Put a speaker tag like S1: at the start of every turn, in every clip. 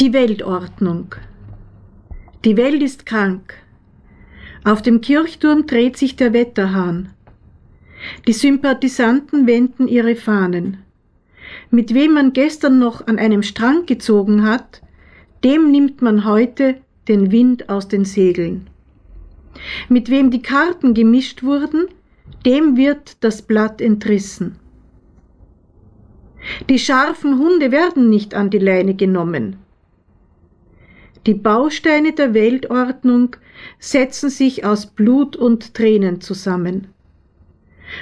S1: Die Weltordnung. Die Welt ist krank. Auf dem Kirchturm dreht sich der Wetterhahn. Die Sympathisanten wenden ihre Fahnen. Mit wem man gestern noch an einem Strang gezogen hat, dem nimmt man heute den Wind aus den Segeln. Mit wem die Karten gemischt wurden, dem wird das Blatt entrissen. Die scharfen Hunde werden nicht an die Leine genommen. Die Bausteine der Weltordnung setzen sich aus Blut und Tränen zusammen.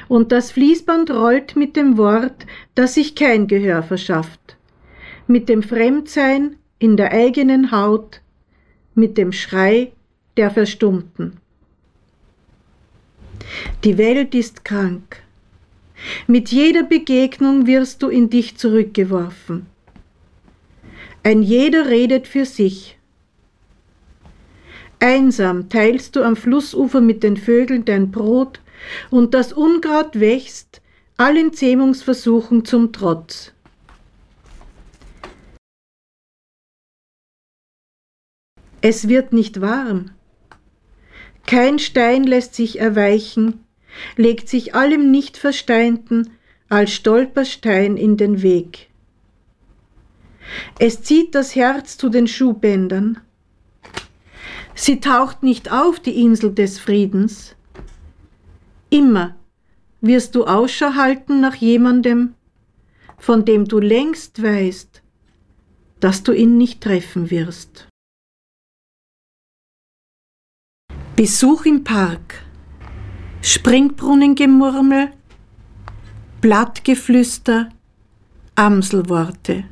S1: Und das Fließband rollt mit dem Wort, das sich kein Gehör verschafft, mit dem Fremdsein in der eigenen Haut, mit dem Schrei der Verstummten. Die Welt ist krank. Mit jeder Begegnung wirst du in dich zurückgeworfen. Ein jeder redet für sich. Einsam teilst du am Flussufer mit den Vögeln dein Brot, und das Unkraut wächst, allen Zähmungsversuchen zum Trotz. Es wird nicht warm. Kein Stein lässt sich erweichen, legt sich allem Nicht-Versteinten als Stolperstein in den Weg. Es zieht das Herz zu den Schuhbändern, Sie taucht nicht auf, die Insel des Friedens. Immer wirst du Ausschau halten nach jemandem, von dem du längst weißt, dass du ihn nicht treffen wirst. Besuch im Park, Springbrunnengemurmel, Blattgeflüster, Amselworte.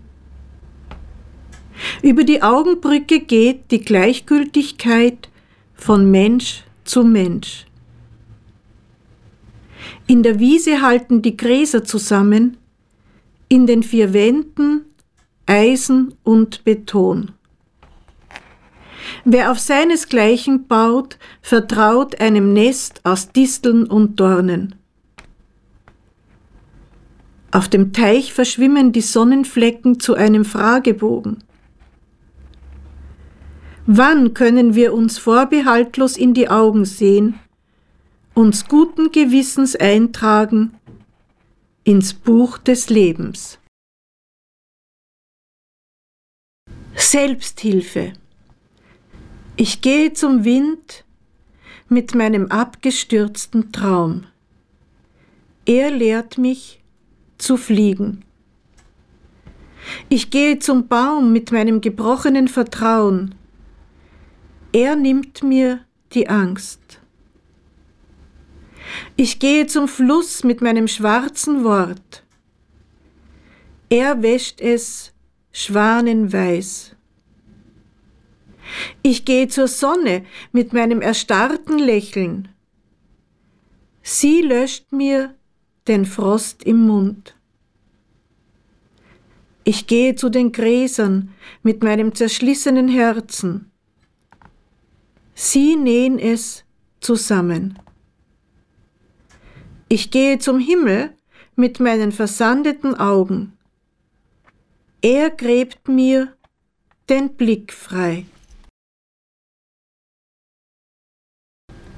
S1: Über die Augenbrücke geht die Gleichgültigkeit von Mensch zu Mensch. In der Wiese halten die Gräser zusammen, in den vier Wänden Eisen und Beton. Wer auf seinesgleichen baut, vertraut einem Nest aus Disteln und Dornen. Auf dem Teich verschwimmen die Sonnenflecken zu einem Fragebogen. Wann können wir uns vorbehaltlos in die Augen sehen, uns guten Gewissens eintragen ins Buch des Lebens? Selbsthilfe. Ich gehe zum Wind mit meinem abgestürzten Traum. Er lehrt mich zu fliegen. Ich gehe zum Baum mit meinem gebrochenen Vertrauen er nimmt mir die Angst. Ich gehe zum Fluss mit meinem schwarzen Wort. Er wäscht es schwanenweiß. Ich gehe zur Sonne mit meinem erstarrten Lächeln. Sie löscht mir den Frost im Mund. Ich gehe zu den Gräsern mit meinem zerschlissenen Herzen. Sie nähen es zusammen. Ich gehe zum Himmel mit meinen versandeten Augen. Er gräbt mir den Blick frei.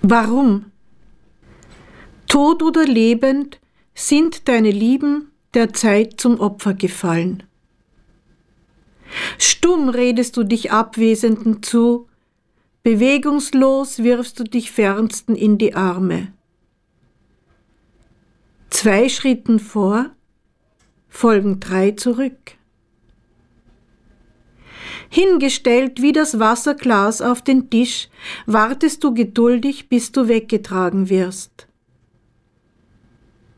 S1: Warum? Tod oder lebend sind deine Lieben der Zeit zum Opfer gefallen. Stumm redest du dich Abwesenden zu, Bewegungslos wirfst du dich fernsten in die Arme. Zwei Schritten vor, folgen drei zurück. Hingestellt wie das Wasserglas auf den Tisch, wartest du geduldig, bis du weggetragen wirst.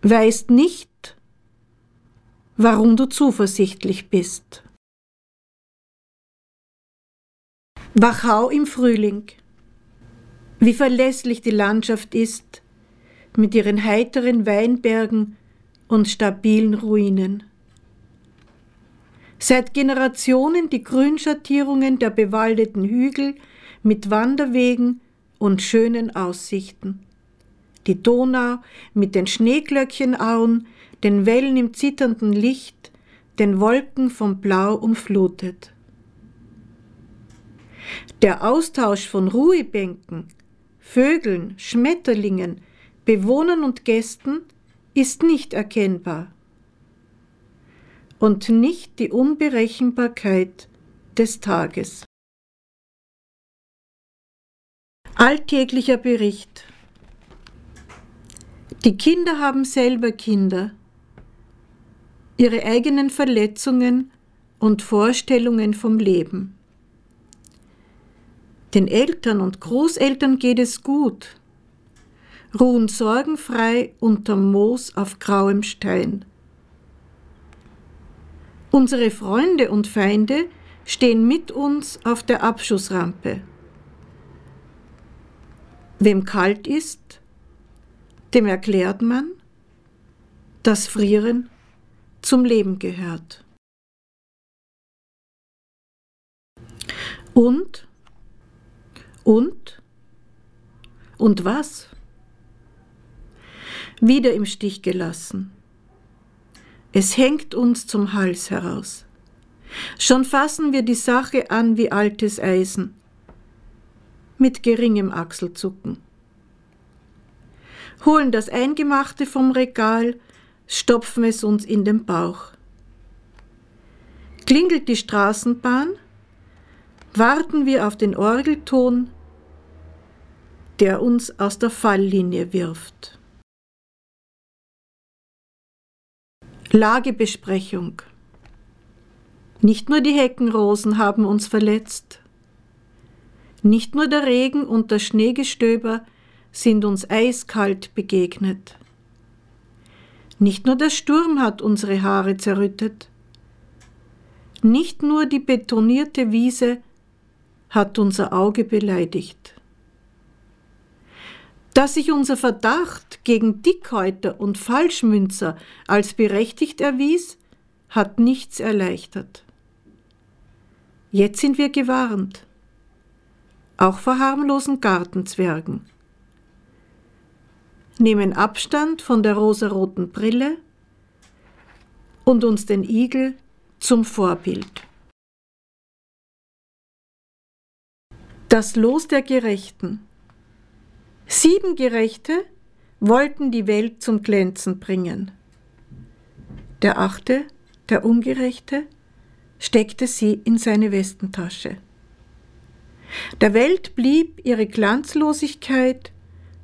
S1: Weißt nicht, warum du zuversichtlich bist. Wachau im Frühling. Wie verlässlich die Landschaft ist, mit ihren heiteren Weinbergen und stabilen Ruinen. Seit Generationen die Grünschattierungen der bewaldeten Hügel mit Wanderwegen und schönen Aussichten. Die Donau mit den Schneeglöckchenauen, den Wellen im zitternden Licht, den Wolken vom Blau umflutet. Der Austausch von Ruhebänken, Vögeln, Schmetterlingen, Bewohnern und Gästen ist nicht erkennbar. Und nicht die Unberechenbarkeit des Tages. Alltäglicher Bericht. Die Kinder haben selber Kinder. Ihre eigenen Verletzungen und Vorstellungen vom Leben. Den Eltern und Großeltern geht es gut, ruhen sorgenfrei unterm Moos auf grauem Stein. Unsere Freunde und Feinde stehen mit uns auf der Abschussrampe. Wem kalt ist, dem erklärt man, dass Frieren zum Leben gehört. Und, und, und was? Wieder im Stich gelassen. Es hängt uns zum Hals heraus. Schon fassen wir die Sache an wie altes Eisen mit geringem Achselzucken. Holen das Eingemachte vom Regal, stopfen es uns in den Bauch. Klingelt die Straßenbahn, warten wir auf den Orgelton, der uns aus der Falllinie wirft. Lagebesprechung. Nicht nur die Heckenrosen haben uns verletzt. Nicht nur der Regen und das Schneegestöber sind uns eiskalt begegnet. Nicht nur der Sturm hat unsere Haare zerrüttet. Nicht nur die betonierte Wiese hat unser Auge beleidigt. Dass sich unser Verdacht gegen Dickhäuter und Falschmünzer als berechtigt erwies, hat nichts erleichtert. Jetzt sind wir gewarnt auch vor harmlosen Gartenzwergen. Nehmen Abstand von der rosaroten Brille und uns den Igel zum Vorbild. Das Los der Gerechten. Sieben Gerechte wollten die Welt zum Glänzen bringen. Der achte, der Ungerechte, steckte sie in seine Westentasche. Der Welt blieb ihre Glanzlosigkeit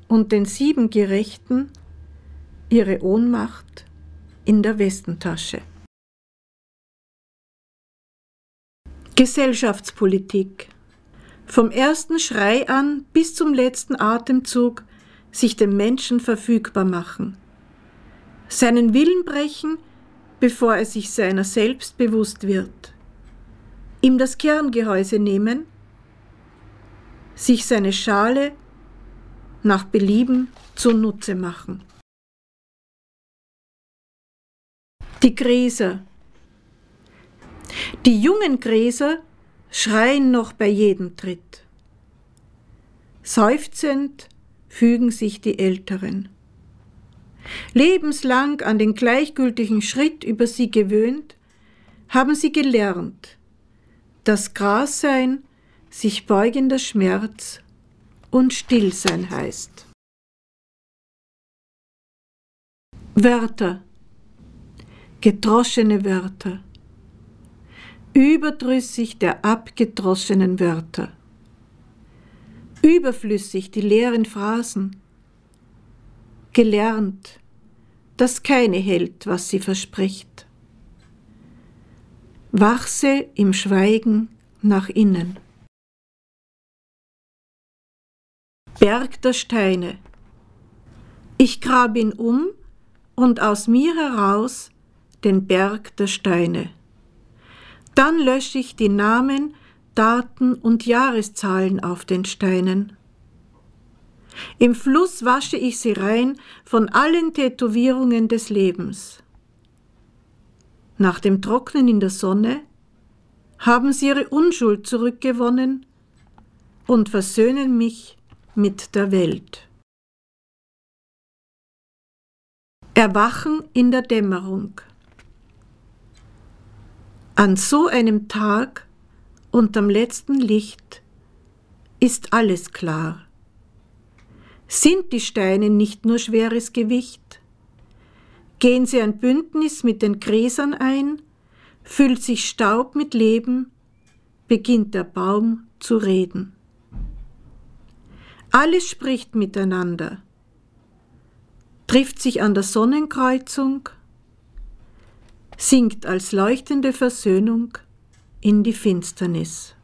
S1: und den sieben Gerechten ihre Ohnmacht in der Westentasche. Gesellschaftspolitik. Vom ersten Schrei an bis zum letzten Atemzug sich dem Menschen verfügbar machen. Seinen Willen brechen, bevor er sich seiner selbst bewusst wird. Ihm das Kerngehäuse nehmen sich seine Schale nach Belieben zunutze machen. Die Gräser. Die jungen Gräser schreien noch bei jedem Tritt. Seufzend fügen sich die Älteren. Lebenslang an den gleichgültigen Schritt über sie gewöhnt, haben sie gelernt, das Grassein sich beugender Schmerz und Stillsein heißt. Wörter, gedroschene Wörter, überdrüssig der abgedroschenen Wörter, überflüssig die leeren Phrasen, gelernt, dass keine hält, was sie verspricht. Wachse im Schweigen nach innen. Berg der Steine. Ich grab ihn um und aus mir heraus den Berg der Steine. Dann lösche ich die Namen, Daten und Jahreszahlen auf den Steinen. Im Fluss wasche ich sie rein von allen Tätowierungen des Lebens. Nach dem Trocknen in der Sonne haben sie ihre Unschuld zurückgewonnen und versöhnen mich mit der Welt. Erwachen in der Dämmerung. An so einem Tag unterm letzten Licht ist alles klar. Sind die Steine nicht nur schweres Gewicht? Gehen sie ein Bündnis mit den Gräsern ein, füllt sich Staub mit Leben, beginnt der Baum zu reden. Alles spricht miteinander, trifft sich an der Sonnenkreuzung, sinkt als leuchtende Versöhnung in die Finsternis.